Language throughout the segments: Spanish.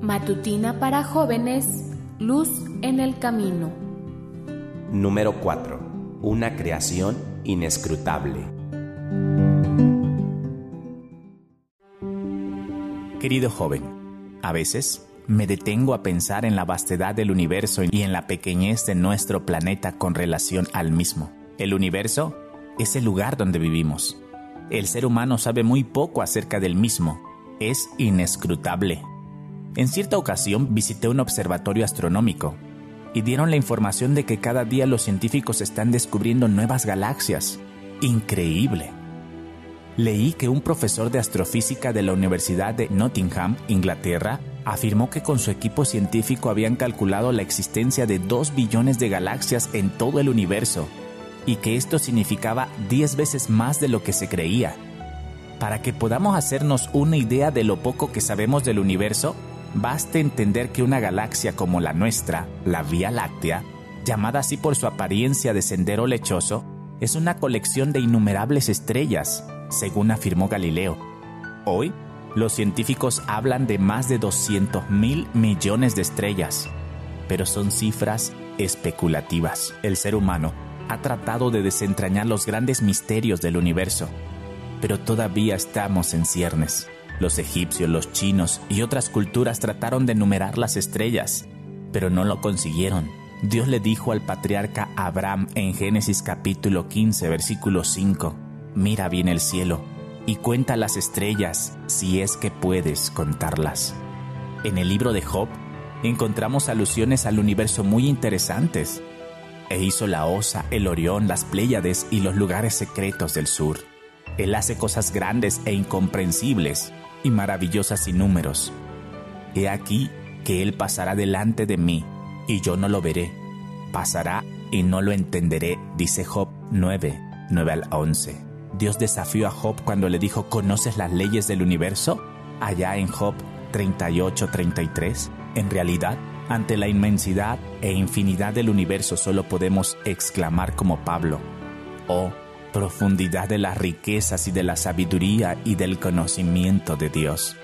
Matutina para jóvenes, luz en el camino. Número 4. Una creación inescrutable. Querido joven, a veces me detengo a pensar en la vastedad del universo y en la pequeñez de nuestro planeta con relación al mismo. El universo es el lugar donde vivimos. El ser humano sabe muy poco acerca del mismo. Es inescrutable. En cierta ocasión visité un observatorio astronómico y dieron la información de que cada día los científicos están descubriendo nuevas galaxias. Increíble. Leí que un profesor de astrofísica de la Universidad de Nottingham, Inglaterra, afirmó que con su equipo científico habían calculado la existencia de 2 billones de galaxias en todo el universo y que esto significaba 10 veces más de lo que se creía. Para que podamos hacernos una idea de lo poco que sabemos del universo, baste entender que una galaxia como la nuestra, la Vía Láctea, llamada así por su apariencia de sendero lechoso, es una colección de innumerables estrellas, según afirmó Galileo. Hoy, los científicos hablan de más de 200 mil millones de estrellas, pero son cifras especulativas. El ser humano ha tratado de desentrañar los grandes misterios del universo, pero todavía estamos en ciernes. Los egipcios, los chinos y otras culturas trataron de enumerar las estrellas, pero no lo consiguieron. Dios le dijo al patriarca Abraham en Génesis capítulo 15, versículo 5, Mira bien el cielo y cuenta las estrellas si es que puedes contarlas. En el libro de Job encontramos alusiones al universo muy interesantes e hizo la Osa, el Orión, las Pléyades y los lugares secretos del sur. Él hace cosas grandes e incomprensibles y maravillosas sin números. He aquí que Él pasará delante de mí y yo no lo veré. Pasará y no lo entenderé, dice Job 9, 9 al 11. Dios desafió a Job cuando le dijo, ¿conoces las leyes del universo? Allá en Job 38, 33. En realidad, ante la inmensidad e infinidad del universo solo podemos exclamar como Pablo, oh profundidad de las riquezas y de la sabiduría y del conocimiento de Dios.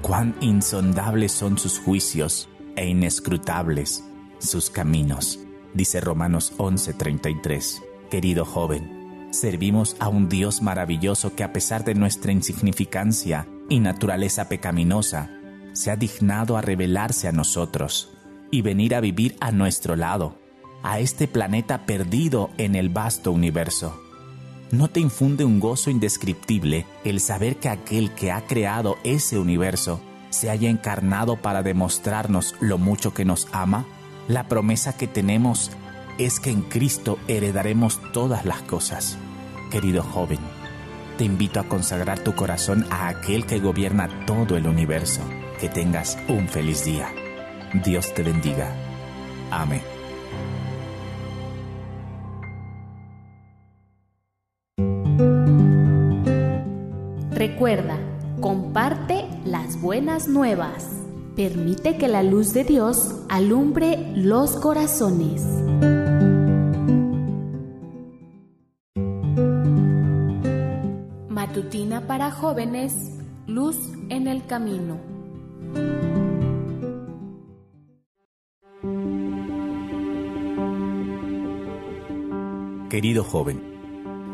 Cuán insondables son sus juicios e inescrutables sus caminos, dice Romanos 11:33. Querido joven, servimos a un Dios maravilloso que a pesar de nuestra insignificancia y naturaleza pecaminosa, se ha dignado a revelarse a nosotros y venir a vivir a nuestro lado, a este planeta perdido en el vasto universo. ¿No te infunde un gozo indescriptible el saber que aquel que ha creado ese universo se haya encarnado para demostrarnos lo mucho que nos ama? La promesa que tenemos es que en Cristo heredaremos todas las cosas. Querido joven, te invito a consagrar tu corazón a aquel que gobierna todo el universo. Que tengas un feliz día. Dios te bendiga. Amén. Recuerda, comparte las buenas nuevas. Permite que la luz de Dios alumbre los corazones. Matutina para jóvenes, luz en el camino. Querido joven,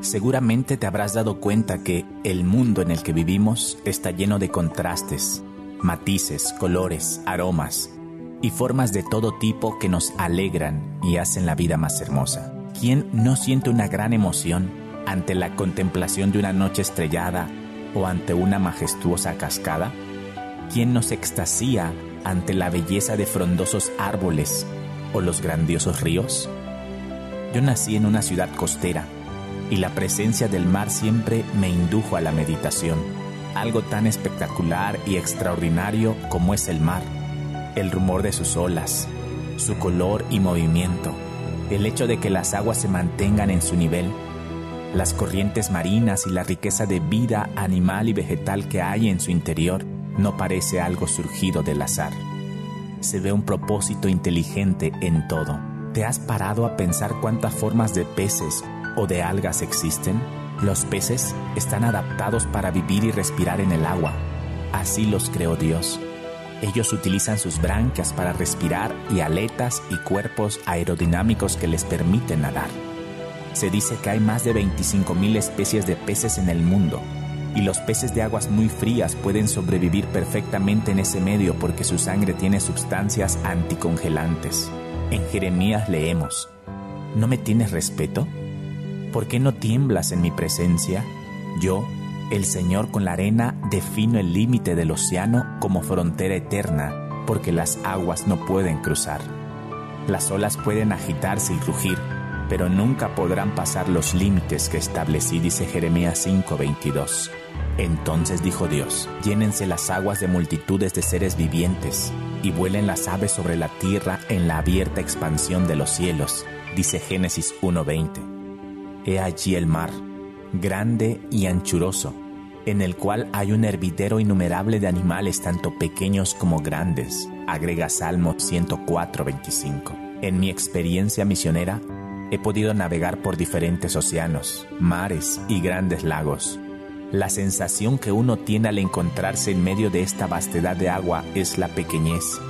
seguramente te habrás dado cuenta que el mundo en el que vivimos está lleno de contrastes, matices, colores, aromas y formas de todo tipo que nos alegran y hacen la vida más hermosa. ¿Quién no siente una gran emoción ante la contemplación de una noche estrellada o ante una majestuosa cascada? ¿Quién no se extasía ante la belleza de frondosos árboles o los grandiosos ríos? Yo nací en una ciudad costera y la presencia del mar siempre me indujo a la meditación. Algo tan espectacular y extraordinario como es el mar, el rumor de sus olas, su color y movimiento, el hecho de que las aguas se mantengan en su nivel, las corrientes marinas y la riqueza de vida animal y vegetal que hay en su interior no parece algo surgido del azar. Se ve un propósito inteligente en todo ¿Te has parado a pensar cuántas formas de peces de algas existen? Los peces están adaptados para vivir y respirar en el agua. así los creó Dios. Ellos utilizan sus branquias para respirar y aletas y cuerpos aerodinámicos que les permiten nadar. Se dice que hay más de 25.000 especies de peces en el mundo y los peces de aguas muy frías pueden sobrevivir perfectamente en ese medio porque su sangre tiene sustancias anticongelantes. En Jeremías leemos, ¿No me tienes respeto? ¿Por qué no tiemblas en mi presencia? Yo, el Señor con la arena, defino el límite del océano como frontera eterna, porque las aguas no pueden cruzar. Las olas pueden agitarse y rugir, pero nunca podrán pasar los límites que establecí, dice Jeremías 5:22. Entonces dijo Dios, llénense las aguas de multitudes de seres vivientes, y vuelen las aves sobre la tierra en la abierta expansión de los cielos, dice Génesis 1:20. He allí el mar, grande y anchuroso, en el cual hay un hervidero innumerable de animales tanto pequeños como grandes, agrega Salmo 104:25. En mi experiencia misionera, he podido navegar por diferentes océanos, mares y grandes lagos. La sensación que uno tiene al encontrarse en medio de esta vastedad de agua es la pequeñez,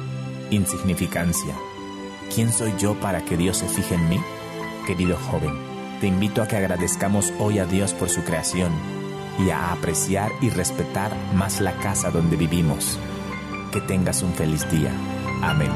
insignificancia. ¿Quién soy yo para que Dios se fije en mí? Querido joven, te invito a que agradezcamos hoy a Dios por su creación y a apreciar y respetar más la casa donde vivimos. Que tengas un feliz día. Amén.